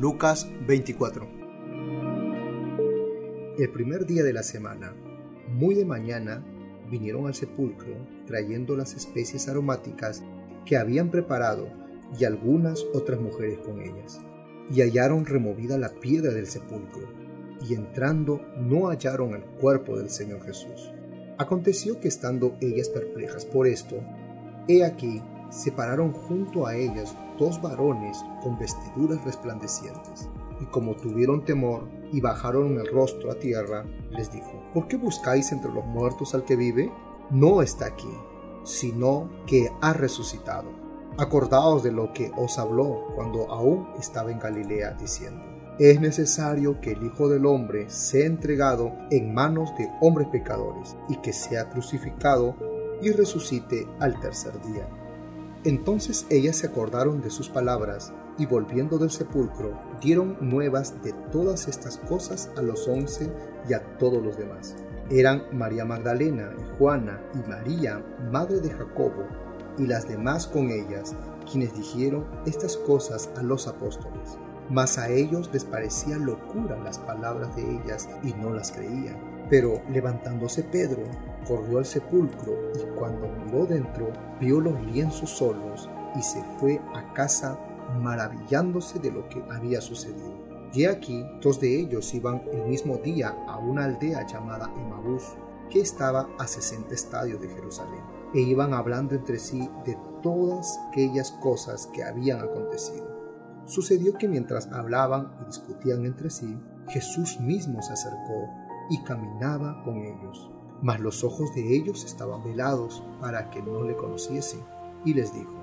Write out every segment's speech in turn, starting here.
Lucas 24. El primer día de la semana, muy de mañana, vinieron al sepulcro trayendo las especies aromáticas que habían preparado y algunas otras mujeres con ellas. Y hallaron removida la piedra del sepulcro, y entrando no hallaron el cuerpo del Señor Jesús. Aconteció que estando ellas perplejas por esto, he aquí se pararon junto a ellas dos varones con vestiduras resplandecientes. Y como tuvieron temor y bajaron el rostro a tierra, les dijo, ¿por qué buscáis entre los muertos al que vive? No está aquí, sino que ha resucitado. Acordaos de lo que os habló cuando aún estaba en Galilea, diciendo, es necesario que el Hijo del Hombre sea entregado en manos de hombres pecadores y que sea crucificado y resucite al tercer día. Entonces ellas se acordaron de sus palabras y volviendo del sepulcro dieron nuevas de todas estas cosas a los once y a todos los demás. Eran María Magdalena y Juana y María, madre de Jacobo, y las demás con ellas, quienes dijeron estas cosas a los apóstoles. Mas a ellos les parecía locura las palabras de ellas y no las creían. Pero levantándose Pedro, corrió al sepulcro y cuando miró dentro, vio los lienzos solos y se fue a casa maravillándose de lo que había sucedido. Y aquí dos de ellos iban el mismo día a una aldea llamada Emabús, que estaba a sesenta estadios de Jerusalén, e iban hablando entre sí de todas aquellas cosas que habían acontecido. Sucedió que mientras hablaban y discutían entre sí, Jesús mismo se acercó y caminaba con ellos. Mas los ojos de ellos estaban velados para que no le conociesen. Y les dijo,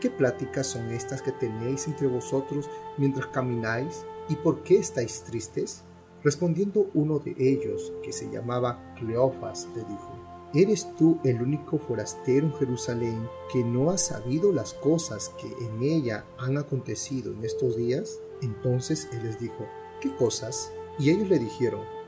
¿qué pláticas son estas que tenéis entre vosotros mientras camináis? ¿Y por qué estáis tristes? Respondiendo uno de ellos, que se llamaba Cleofas, le dijo, ¿Eres tú el único forastero en Jerusalén que no ha sabido las cosas que en ella han acontecido en estos días? Entonces él les dijo, ¿qué cosas? Y ellos le dijeron,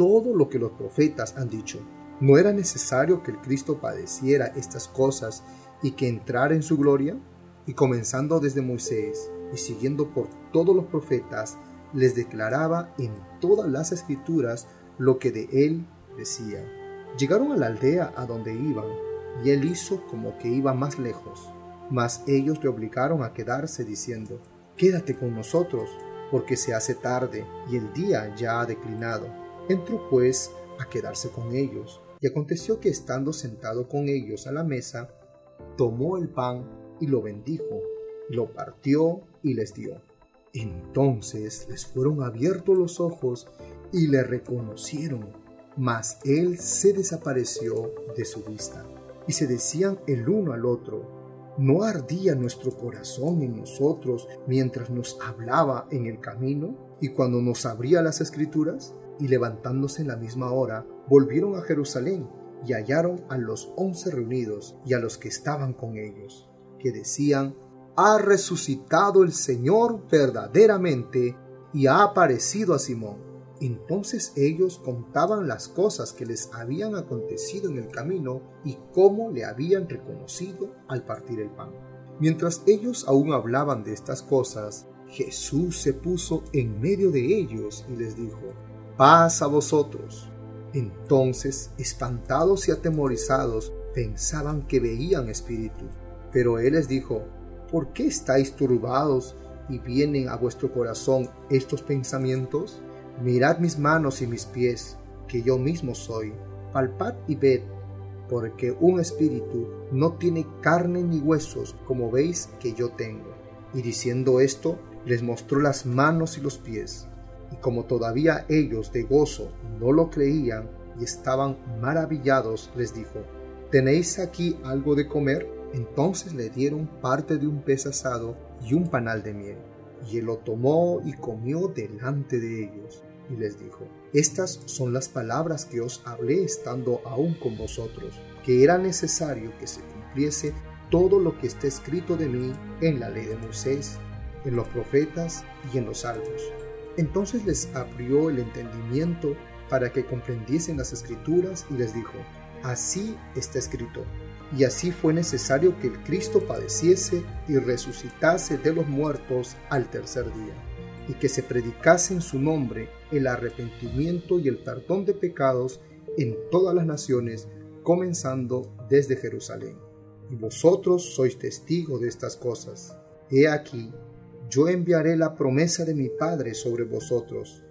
todo lo que los profetas han dicho. ¿No era necesario que el Cristo padeciera estas cosas y que entrara en su gloria? Y comenzando desde Moisés y siguiendo por todos los profetas, les declaraba en todas las escrituras lo que de él decía. Llegaron a la aldea a donde iban, y él hizo como que iba más lejos. Mas ellos le obligaron a quedarse diciendo, Quédate con nosotros, porque se hace tarde y el día ya ha declinado. Entró pues a quedarse con ellos, y aconteció que estando sentado con ellos a la mesa, tomó el pan y lo bendijo, lo partió y les dio. Entonces les fueron abiertos los ojos y le reconocieron, mas él se desapareció de su vista. Y se decían el uno al otro, ¿no ardía nuestro corazón en nosotros mientras nos hablaba en el camino y cuando nos abría las escrituras? Y levantándose en la misma hora, volvieron a Jerusalén y hallaron a los once reunidos y a los que estaban con ellos, que decían, ha resucitado el Señor verdaderamente y ha aparecido a Simón. Entonces ellos contaban las cosas que les habían acontecido en el camino y cómo le habían reconocido al partir el pan. Mientras ellos aún hablaban de estas cosas, Jesús se puso en medio de ellos y les dijo, paz a vosotros. Entonces, espantados y atemorizados, pensaban que veían espíritus. Pero él les dijo, ¿por qué estáis turbados y vienen a vuestro corazón estos pensamientos? Mirad mis manos y mis pies, que yo mismo soy. Palpad y ved, porque un espíritu no tiene carne ni huesos, como veis que yo tengo. Y diciendo esto, les mostró las manos y los pies. Y como todavía ellos de gozo no lo creían y estaban maravillados, les dijo, ¿tenéis aquí algo de comer? Entonces le dieron parte de un pez asado y un panal de miel. Y él lo tomó y comió delante de ellos. Y les dijo, Estas son las palabras que os hablé estando aún con vosotros, que era necesario que se cumpliese todo lo que está escrito de mí en la ley de Moisés, en los profetas y en los salmos. Entonces les abrió el entendimiento para que comprendiesen las escrituras y les dijo, Así está escrito y así fue necesario que el Cristo padeciese y resucitase de los muertos al tercer día, y que se predicase en su nombre el arrepentimiento y el perdón de pecados en todas las naciones, comenzando desde Jerusalén. Y vosotros sois testigos de estas cosas. He aquí, yo enviaré la promesa de mi Padre sobre vosotros,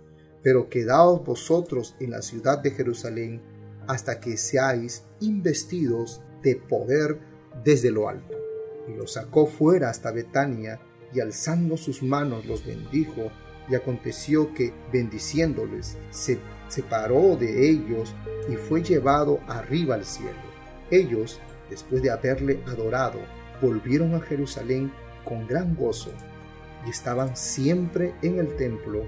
pero quedaos vosotros en la ciudad de Jerusalén hasta que seáis investidos de poder desde lo alto. Y los sacó fuera hasta Betania, y alzando sus manos los bendijo, y aconteció que, bendiciéndoles, se separó de ellos y fue llevado arriba al cielo. Ellos, después de haberle adorado, volvieron a Jerusalén con gran gozo, y estaban siempre en el templo,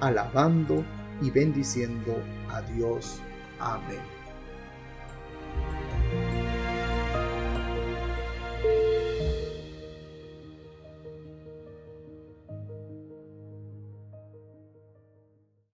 alabando y bendiciendo a Dios. Amén.